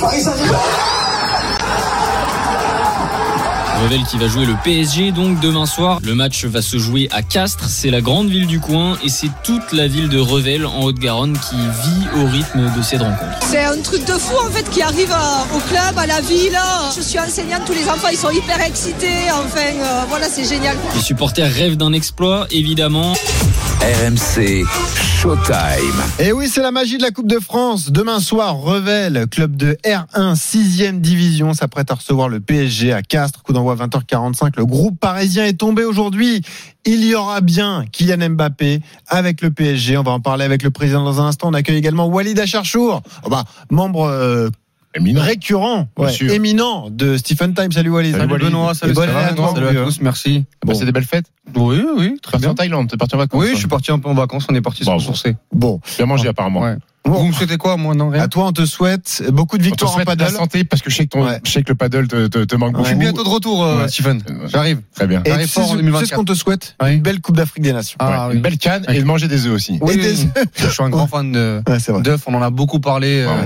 Paris Saint-Germain Revel qui va jouer le PSG donc demain soir. Le match va se jouer à Castres, c'est la grande ville du coin et c'est toute la ville de Revel en Haute-Garonne qui vit au rythme de cette rencontre. C'est un truc de fou en fait qui arrive au club, à la ville. Je suis enseignante, tous les enfants ils sont hyper excités. Enfin euh, voilà, c'est génial. Les supporters rêvent d'un exploit évidemment. RMC Showtime. Et oui, c'est la magie de la Coupe de France. Demain soir, Revel, club de R1, 6ème division, s'apprête à recevoir le PSG à Castres. Coup d'envoi 20h45. Le groupe parisien est tombé aujourd'hui. Il y aura bien Kylian Mbappé avec le PSG. On va en parler avec le président dans un instant. On accueille également Walid Acharchour, oh bah, membre euh, Éminent. récurrent, ouais, éminent de Stephen Time. Salut Walid. Salut, Walid. Benoît, salut, à toi, salut à tous, merci. T'as passé des belles fêtes Oui, oui, très bien. en Thaïlande, t'es parti en vacances Oui, je suis parti un peu en vacances, on est parti se Bravo. ressourcer. Bon, Bien mangé apparemment. Ouais. Bon. Vous me souhaitez quoi, moi, non, rien à toi, on te souhaite beaucoup de victoires en la paddle. santé parce que je sais que, ton, Ouais. je sais que le paddle te, te, te manque Je beaucoup. suis bientôt de retour, euh, Ouais. Stephen. Euh, J'arrive. Très bien. Et tu sais, fort en tu sais 2024. ce qu'on te souhaite Oui. Une belle Coupe d'Afrique des Nations. Ah, Ouais, oui. Une belle canne et de manger des œufs aussi. Oui, Et des-. Je suis un grand fan c'est d'œufs, on en a beaucoup parlé euh.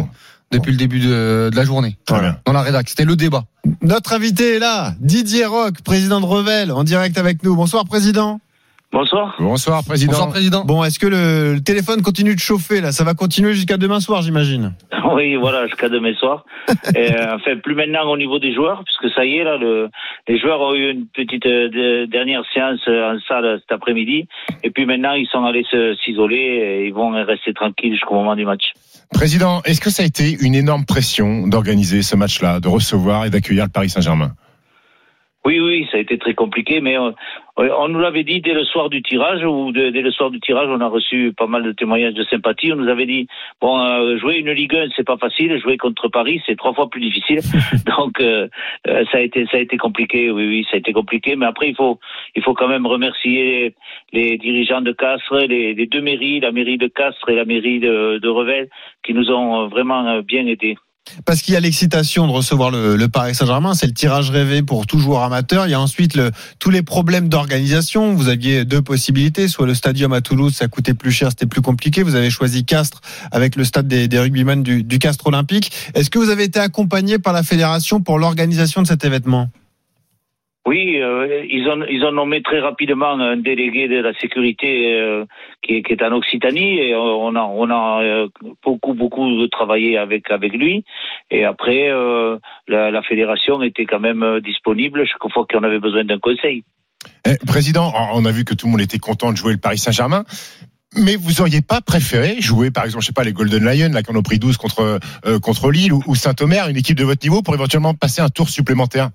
Depuis le début de, de la journée. Bien. Dans la rédac, c'était le débat. Notre invité est là, Didier Roch, président de Revel, en direct avec nous. Bonsoir, président. Bonsoir. Bonsoir, président. Bonsoir, président. Bon, est-ce que le, le téléphone continue de chauffer là? Ça va continuer jusqu'à demain soir, j'imagine. Oui, voilà, jusqu'à demain soir. Et, euh, enfin, plus maintenant au niveau des joueurs, puisque ça y est, là, le, les joueurs ont eu une petite euh, de- dernière séance euh, en salle cet après-midi. Et puis maintenant, ils sont allés se- s'isoler et ils vont rester tranquilles jusqu'au moment du match. Président, est-ce que ça a été une énorme pression d'organiser ce match-là, de recevoir et d'accueillir le Paris Saint-Germain? Oui, oui, ça a été très compliqué, mais on nous l'avait dit dès le soir du tirage, ou de- dès le soir du tirage, on a reçu pas mal de témoignages de sympathie. On nous avait dit, bon, euh, jouer une Ligue 1, c'est pas facile, jouer contre Paris, c'est trois fois plus difficile. Donc, euh, euh, ça a été, ça a été compliqué. Oui, oui, ça a été compliqué. Mais après, il faut, il faut quand même remercier les dirigeants de Castres, les, les deux mairies, la mairie de Castres et la mairie de, de Revel, qui nous ont vraiment bien aidés. Parce qu'il y a l'excitation de recevoir le, Paris Saint-Germain, c'est le tirage rêvé pour tout joueur amateur. Il y a ensuite le, tous les problèmes d'organisation. Vous aviez deux possibilités, soit le stadium à Toulouse, ça coûtait plus cher, c'était plus compliqué. Vous avez choisi Castres avec le stade des, des rugbyman du, du Castres Olympique. Est-ce que vous avez été accompagné par la fédération pour l'organisation de cet événement? Oui, euh, ils, ont, ils ont nommé très rapidement un délégué de la sécurité euh, qui, est, en Occitanie et on a, on a euh, beaucoup, beaucoup travaillé avec, avec lui. Et après, la, fédération était quand même disponible chaque fois qu'on avait besoin d'un conseil. Eh, Président, on a vu que tout le monde était content de jouer le Paris Saint-Germain. Mais vous auriez pas préféré jouer, par exemple, je sais pas, les Golden Lions, là, qui en ont pris 12 contre, contre Lille ou, ou Saint-Omer, une équipe de votre niveau, pour éventuellement passer un tour supplémentaire?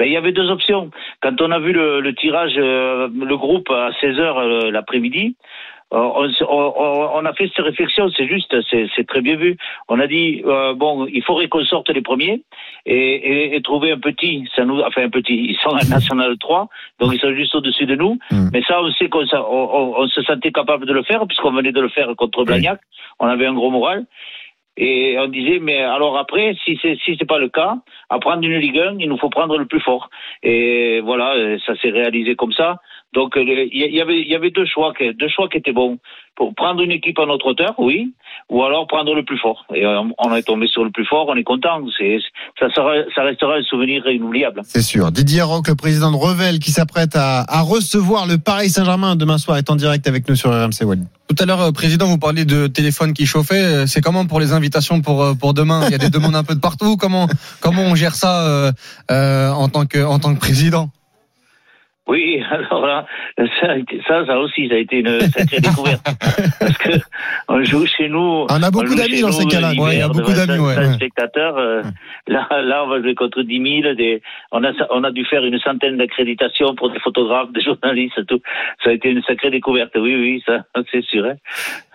Ben, il y avait deux options. Quand on a vu le, le tirage, euh, le groupe à 16h l'après-midi, euh, on, a fait cette réflexion, c'est juste, c'est très bien vu. On a dit, euh, bon, il faudrait qu'on sorte les premiers et, et, et trouver un petit, ça nous, enfin un petit, ils sont en National 3, donc ils sont juste au-dessus de nous. Mm. Mais ça, on sait qu'on s'a- on, on- on se sentait capable de le faire, puisqu'on venait de le faire contre Blagnac. On avait un gros moral. Et on disait, mais alors après, si c'est si c'est pas le cas, à prendre une Ligue 1, il nous faut prendre le plus fort. Et voilà, euh, ça s'est réalisé comme ça. Donc euh, le- il y, y avait il y avait deux choix deux choix qui étaient bons. Pour prendre une équipe à notre hauteur, oui, ou alors prendre le plus fort. Et euh, on est tombé sur le plus fort, on est content. C'est ça sera ça restera un souvenir inoubliable. C'est sûr. Didier Roch, le président de Revel, qui s'apprête à, à recevoir le Paris Saint-Germain demain soir, est en direct avec nous sur RMC Walid. Tout à l'heure, euh, président, vous parliez de téléphone qui chauffait. C'est comment pour les invitations pour pour demain? Il y a des demandes un peu de partout. Comment comment on gère ça euh, euh, en tant que en tant que président? Oui, alors là, ça, a été- ça, ça aussi, ça a été une sacrée découverte. Parce que on joue chez nous. On a beaucoup d'amis dans ces cas-là. Ouais, il y a beaucoup d'amis, 100 ouais, ouais. spectateurs. euh, Là, là, on va jouer contre 10 000. Des, on a, on a dû faire une centaine d'accréditations pour des photographes, des journalistes, tout. Ça a été une sacrée découverte. Oui, oui, ça, c'est sûr. hein.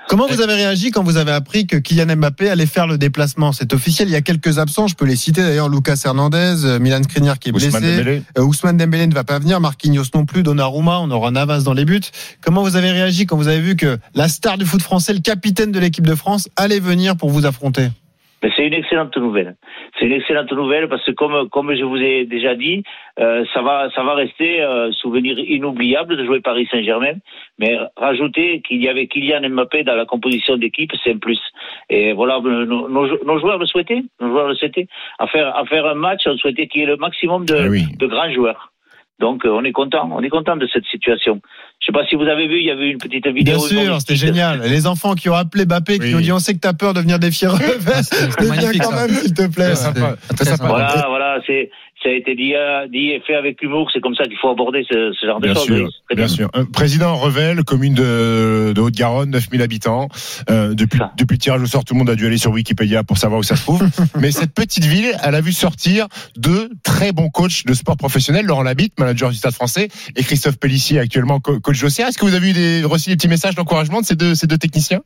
Comment vous avez réagi quand vous avez appris que Kylian Mbappé allait faire le déplacement? C'est officiel, il y a quelques absents, je peux les citer. D'ailleurs, Lucas Hernandez, euh, Milan Skriniar qui est Ousmane blessé, Dembélé. Euh, Ousmane Dembélé ne va pas venir, Marquinhos non plus, Donnarumma, on aura Navas dans les buts. Comment vous avez réagi quand vous avez vu que la star du foot français, le capitaine de l'équipe de France, allait venir pour vous affronter? C'est une excellente nouvelle. C'est une excellente nouvelle parce que comme comme je vous ai déjà dit, euh, ça va ça va rester un souvenir inoubliable de jouer Paris Saint-Germain. Mais rajouter qu'il y avait Kylian Mbappé dans la composition d'équipe, c'est un plus. Et voilà, nos, nos, nos joueurs le souhaitaient. Nos joueurs le souhaitaient. À faire à faire un match, on souhaitait qu'il y ait le maximum de, Ah oui. de grands joueurs. Donc euh, on est content, on est content de cette situation. Je sais pas si vous avez vu, il y avait une petite vidéo. Bien sûr, c'était génial. Les enfants qui ont appelé Bappé, qui Oui. ont dit on sait que t'as peur de venir défier Revel. c'est Viens quand ça. même, s'il te plaît. Très sympa. sympa. Voilà, voilà, c'est ça a été dit, euh, dit et fait avec humour. C'est comme ça qu'il faut aborder ce, ce genre de Bien choses. très bien sûr. Euh, président Revel, commune de, de Haute-Garonne, 9000 habitants. Euh, depuis, depuis le tirage au sort, tout le monde a dû aller sur Wikipédia pour savoir où ça se trouve. Mais cette petite ville, elle a vu sortir deux très bons coachs de sport professionnel, Laurent Labitte, manager du Stade français, et Christophe Pellissier, actuellement co- coach. Est-ce que vous avez eu des, reçu des petits messages d'encouragement de ces deux, ces deux techniciens?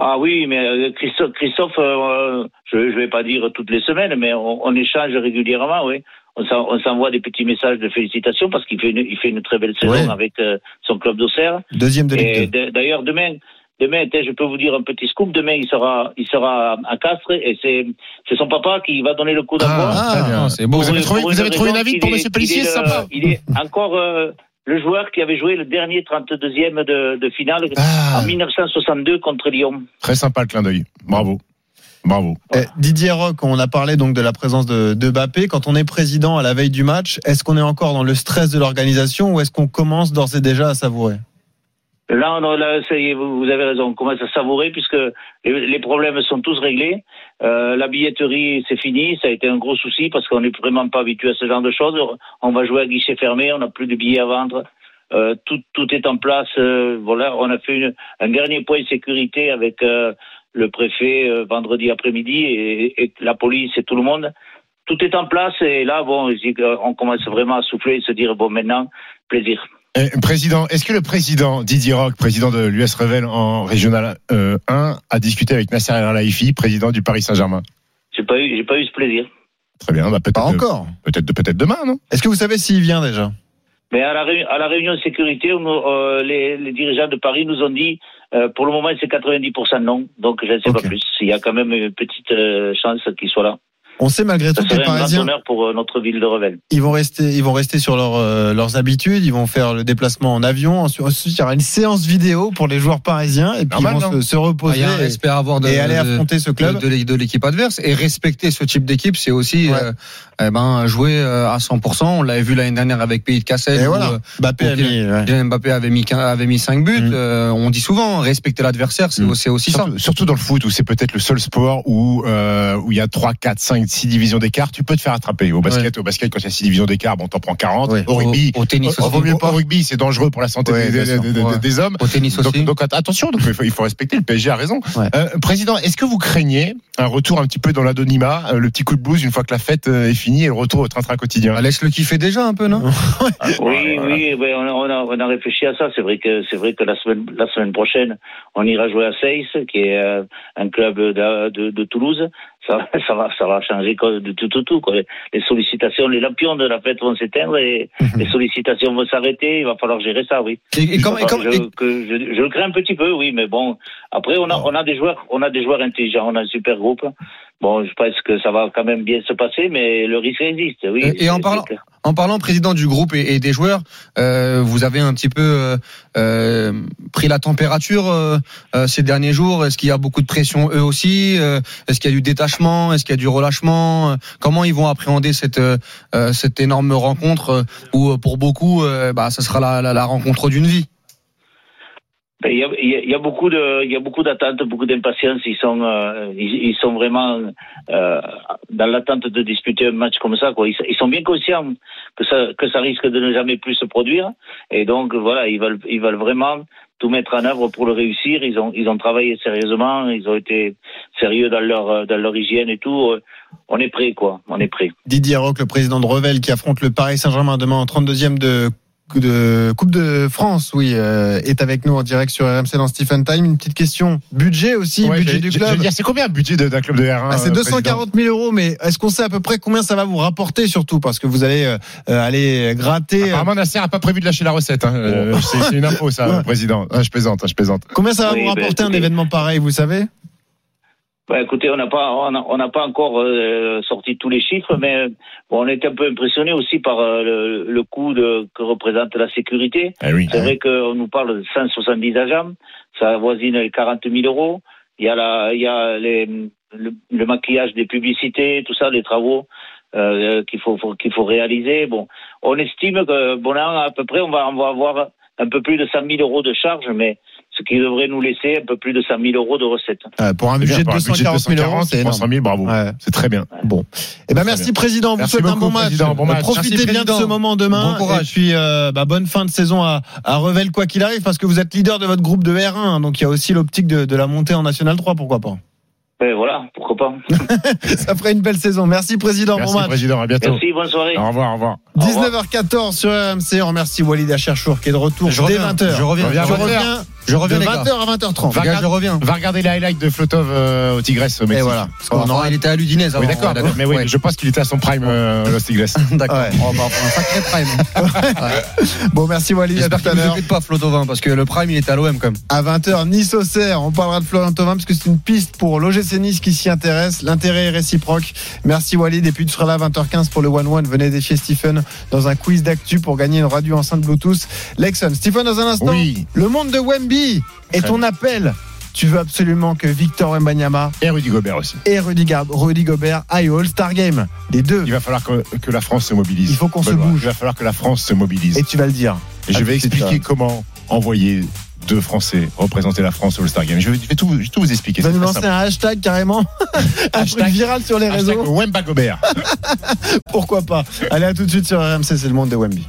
Ah oui, mais euh, Christophe, Christophe euh, je ne vais pas dire toutes les semaines, mais on, on échange régulièrement, oui. On s'en- on s'envoie des petits messages de félicitations parce qu'il fait une, il fait une très belle saison Ouais. avec euh, son club d'Auxerre. Deuxième de Ligue 2. d- d'ailleurs, demain, demain, je peux vous dire un petit scoop. Demain, il sera, il sera à Castres et c'est, c'est son papa qui va donner le coup d'envoi. Ah, bien. c'est beau. Vous avez trouvé, vous avez trouvé une qu'il pour Monsieur Pellissier, il est c'est sympa. Il est encore euh, le joueur qui avait joué le dernier 32e de, de finale Ah, en 1962 contre Lyon. très sympa le clin d'œil. Bravo. Bravo. Eh, Didier Rock, on a parlé donc de la présence de, de Bappé. Quand on est président à la veille du match, est-ce qu'on est encore dans le stress de l'organisation ou est-ce qu'on commence d'ores et déjà à savourer? Là, là ça y est, vous, vous avez raison, on commence à savourer puisque les, les problèmes sont tous réglés. Euh, la billetterie, c'est fini, ça a été un gros souci parce qu'on n'est vraiment pas habitué à ce genre de choses. On va jouer à guichet fermé, on n'a plus de billets à vendre. Euh, tout, tout est en place. euh, voilà, on a fait un dernier point de sécurité avec le préfet vendredi après-midi et, et la police et tout le monde. Tout est en place et là, bon, on commence vraiment à souffler et se dire bon, maintenant, plaisir. Eh, président, est-ce que le président Didier Rock, président de l'US Revel en régional euh, 1, a discuté avec Nasser El Khelaifi, président du Paris Saint-Germain? J'ai pas eu, j'ai pas eu ce plaisir. Très bien, bah, Pas peut-être encore. peut-être peut-être demain, non? Est-ce que vous savez s'il vient déjà? Mais à la, réu- à la réunion de sécurité, on euh, les, les dirigeants de Paris nous ont dit, euh, pour le moment, c'est 90% non. Donc, je ne sais pas plus. Il y a quand même une petite euh, chance qu'il soit là. On sait malgré tout que les serait un grand Parisiens, honneur pour euh, notre ville de Revel. ils vont rester, ils vont rester sur leur, euh, leurs habitudes. Ils vont faire le déplacement en avion. Ensuite, ensuite, il y aura une séance vidéo pour les joueurs parisiens et puis Normal, ils vont se, Ah, reposer y a un et, avoir de, et aller de- affronter ce club. de, de- de l'équipe adverse et respecter ce type d'équipe, c'est aussi Ouais. euh, eh ben jouer euh, à 100%. On l'avait vu l'année dernière avec Pays de Cassel. Et où, voilà. euh, Bappé a ok. mis, ouais. Mbappé avait mis avait mis 5 buts. Mm. Euh, on dit souvent respecter l'adversaire, c'est Mm. aussi ça. surtout, surtout dans le foot où c'est peut-être le seul sport où euh, où il y a 3, 4, 5, 6 divisions d'écart, tu peux te faire attraper. Au basket, au basket quand il y a 6 divisions d'écart, bon t'en prends 40. Ouais. Au rugby, au, au tennis au, aussi. vaut mieux pas. Au rugby, c'est dangereux pour la santé Ouais, des, bien sûr. des- des- Ouais. des hommes. Au tennis Donc, aussi. donc, att- attention, donc il faut, il faut respecter. Le PSG a raison. Ouais. Euh, président, est-ce que vous craignez un retour un petit peu dans l'anonymat, euh, le petit coup de blues une fois que la fête euh, est finie et le retour au train-train quotidien Ah, Laisse le kiffer déjà un peu, non Oui, oui, oui, on, a, on, a, on a réfléchi à ça. C'est vrai que c'est vrai que la semaine, la semaine prochaine, on ira jouer à Seyss, qui est euh, un club de, de, de Toulouse. Ça, ça va, ça va changer de tout, tout, tout. Quoi. Les sollicitations, les lampions de la fête vont s'éteindre et les sollicitations vont s'arrêter. Il va falloir gérer ça, oui. Et, je, et- que je, je le crains un petit peu, oui, mais bon. Après, on a, on a des joueurs, on a des joueurs intelligents, on a un super groupe. Bon, je pense que ça va quand même bien se passer, mais le risque existe, oui. Et- et en parlant-. En parlant président du groupe et, et des joueurs, euh, vous avez un petit peu euh, euh, pris la température euh, euh, ces derniers jours. Est-ce qu'il y a beaucoup de pression eux aussi Euh, Est-ce qu'il y a du détachement Est-ce qu'il y a du relâchement Euh, Comment ils vont appréhender cette euh, euh, cette énorme rencontre euh, où euh, pour beaucoup, euh, bah, ça sera la, la, la rencontre d'une vie? Ben, Il y, a, il y a- beaucoup de, il y a beaucoup d'attentes, beaucoup d'impatience. Ils sont, euh, ils, ils sont vraiment euh, dans l'attente de disputer un match comme ça. Quoi. Ils, ils sont bien conscients que ça, que ça risque de ne jamais plus se produire. Et donc voilà, ils veulent, ils veulent vraiment tout mettre en œuvre pour le réussir. Ils ont, ils ont travaillé sérieusement. Ils ont été sérieux dans leur, euh, dans leur hygiène et tout. On est prêt, quoi. On est prêt. Didier Rock, le président de Revel, qui affronte le Paris Saint-Germain demain en 32e de, de Coupe de France, oui, euh, est avec nous en direct sur RMC dans Stephen Time. Une petite question. Budget aussi, Ouais, budget du club. c'est combien le budget d'un club de R1 Ah, c'est euh, 240 000 euros, mais est-ce qu'on sait à peu près combien ça va vous rapporter surtout? Parce que vous allez euh, euh, aller gratter. euh, Apparemment, Nasser a pas prévu de lâcher la recette. Hein. Euh, c'est une info, ça, Ouais. président. Ah, je plaisante, hein, je plaisante. combien ça va Oui, vous ben, rapporter un écoutez. événement pareil, vous savez? Bah, écoutez, on n'a pas, on n'a- pas encore euh, sorti tous les chiffres, mais euh, bon, on est un peu impressionné aussi par euh, le, le coût de, que représente la sécurité. Eh oui. C'est vrai qu'on nous parle de 170 agents, ça avoisine les 40 000 euros. Il y a, la, il y a les, le, le maquillage des publicités, tout ça, les travaux euh, qu'il faut, faut- qu'il faut réaliser. Bon, on estime que bon, là, à peu près, on va, on va avoir un peu plus de 100 000 euros de charges, mais ce qui devrait nous laisser un peu plus de 100 000 euros de recettes. Euh, pour un budget bien, de pour un budget 240 000 euros, c'est tu prends énorme. 100 000, bravo. Ouais. C'est très bien. Bon. Eh ben merci bien. président, vous Merci souhaite un beaucoup, bon match. Bon match. Profitez Merci, bien de ce moment demain. Bon courage. Et puis euh, bah, bonne fin de saison à, à Revel quoi qu'il arrive parce que vous êtes leader de votre groupe de R1 hein, donc il y a aussi l'optique de, de la montée en National 3 pourquoi pas. Ben voilà, pourquoi pas. Ça ferait une belle saison. Merci président, Merci, bon match. président. À bientôt. Merci, bonne soirée. Au revoir, au revoir. Au revoir. 19h14 sur RMC, on remercie Walid Acherchour qui est de retour Je dès reviens, 20h. je reviens, Reviens, Je reviens. Je reviens de les gars. 20h à 20h30. Va- gars, je reviens. Va regarder les highlights de Flotov euh, au Tigresse au Et voilà. Oh, non, il était à l'Udinese avant. Oui, d'accord. Ouais, mais oui, Ouais. je pense qu'il était à son prime, euh, Los Tigres. D'accord. Ouais. Oh, bah, un sacré prime. Bon, merci Walid, à J'espère qu'il ne pas Flotovin parce que le prime il est à l'OM quand même. À 20h, Nice Auxerre. On parlera de Florian Thauvin parce que c'est une piste pour l'OGC Nice qui s'y intéresse. L'intérêt est réciproque. Merci Walid. Et puis tu seras là à 20h15 pour le 1-1. Venez défier Stephen dans un quiz d'actu pour gagner une radio enceinte Bluetooth Lexon. Stephen, dans un instant, Oui. le monde de Wemby est Très ton appel. Tu veux absolument que Victor Wembanyama Et Rudy Gobert aussi. et Rudy, Rudy Gobert aillent au All-Star Game. Les deux. Il va falloir que, que la France se mobilise. Il faut qu'on se Benoît. bouge. Il va falloir que la France se mobilise. Et tu vas le dire. Et je vais de suite, expliquer comment envoyer deux Français représenter la France au All-Star Game. Je vais, je vais tout, je vais tout vous expliquer. Tu vas c'est nous très lancer simple. un hashtag carrément. un truc Hashtag- viral sur les Hashtag réseaux. Wemba Gobert. Pourquoi pas Allez, à tout de suite sur RMC, c'est le monde de Wemby.